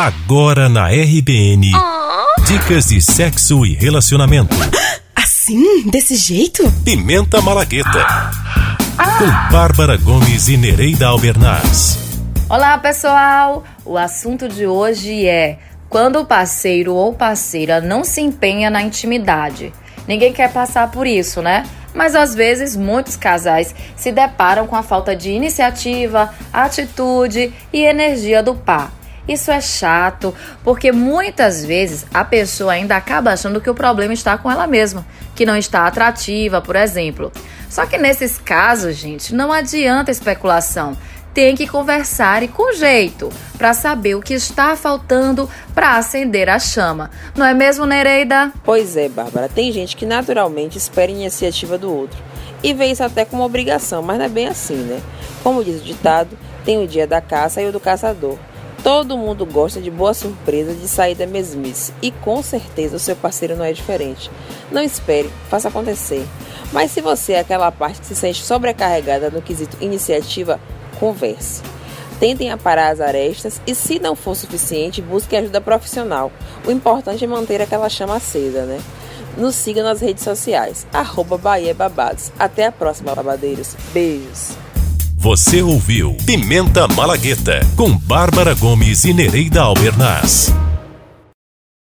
Agora na RBN. Oh. Dicas de sexo e relacionamento. Assim? Desse jeito? Pimenta Malagueta. Com Bárbara Gomes e Nereida Albernaz. Olá, pessoal! O assunto de hoje é quando o parceiro ou parceira não se empenha na intimidade. Ninguém quer passar por isso, né? Mas às vezes muitos casais se deparam com a falta de iniciativa, atitude e energia do par. Isso é chato, porque muitas vezes a pessoa ainda acaba achando que o problema está com ela mesma, que não está atrativa, por exemplo. Só que nesses casos, gente, não adianta especulação. Tem que conversar e com jeito para saber o que está faltando para acender a chama. Não é mesmo, Nereida? Pois é, Bárbara. Tem gente que naturalmente espera iniciativa do outro e vê isso até como obrigação, mas não é bem assim, né? Como diz o ditado, tem o dia da caça e o do caçador. Todo mundo gosta de boa surpresa de sair da mesmice e com certeza o seu parceiro não é diferente. Não espere, faça acontecer. Mas se você é aquela parte que se sente sobrecarregada no quesito iniciativa, converse. Tentem aparar as arestas e, se não for suficiente, busque ajuda profissional. O importante é manter aquela chama acesa, né? Nos siga nas redes sociais, arroba Bahia Babados. Até a próxima, babadeiros. Beijos. Você ouviu Pimenta Malagueta com Bárbara Gomes e Nereida Albernaz.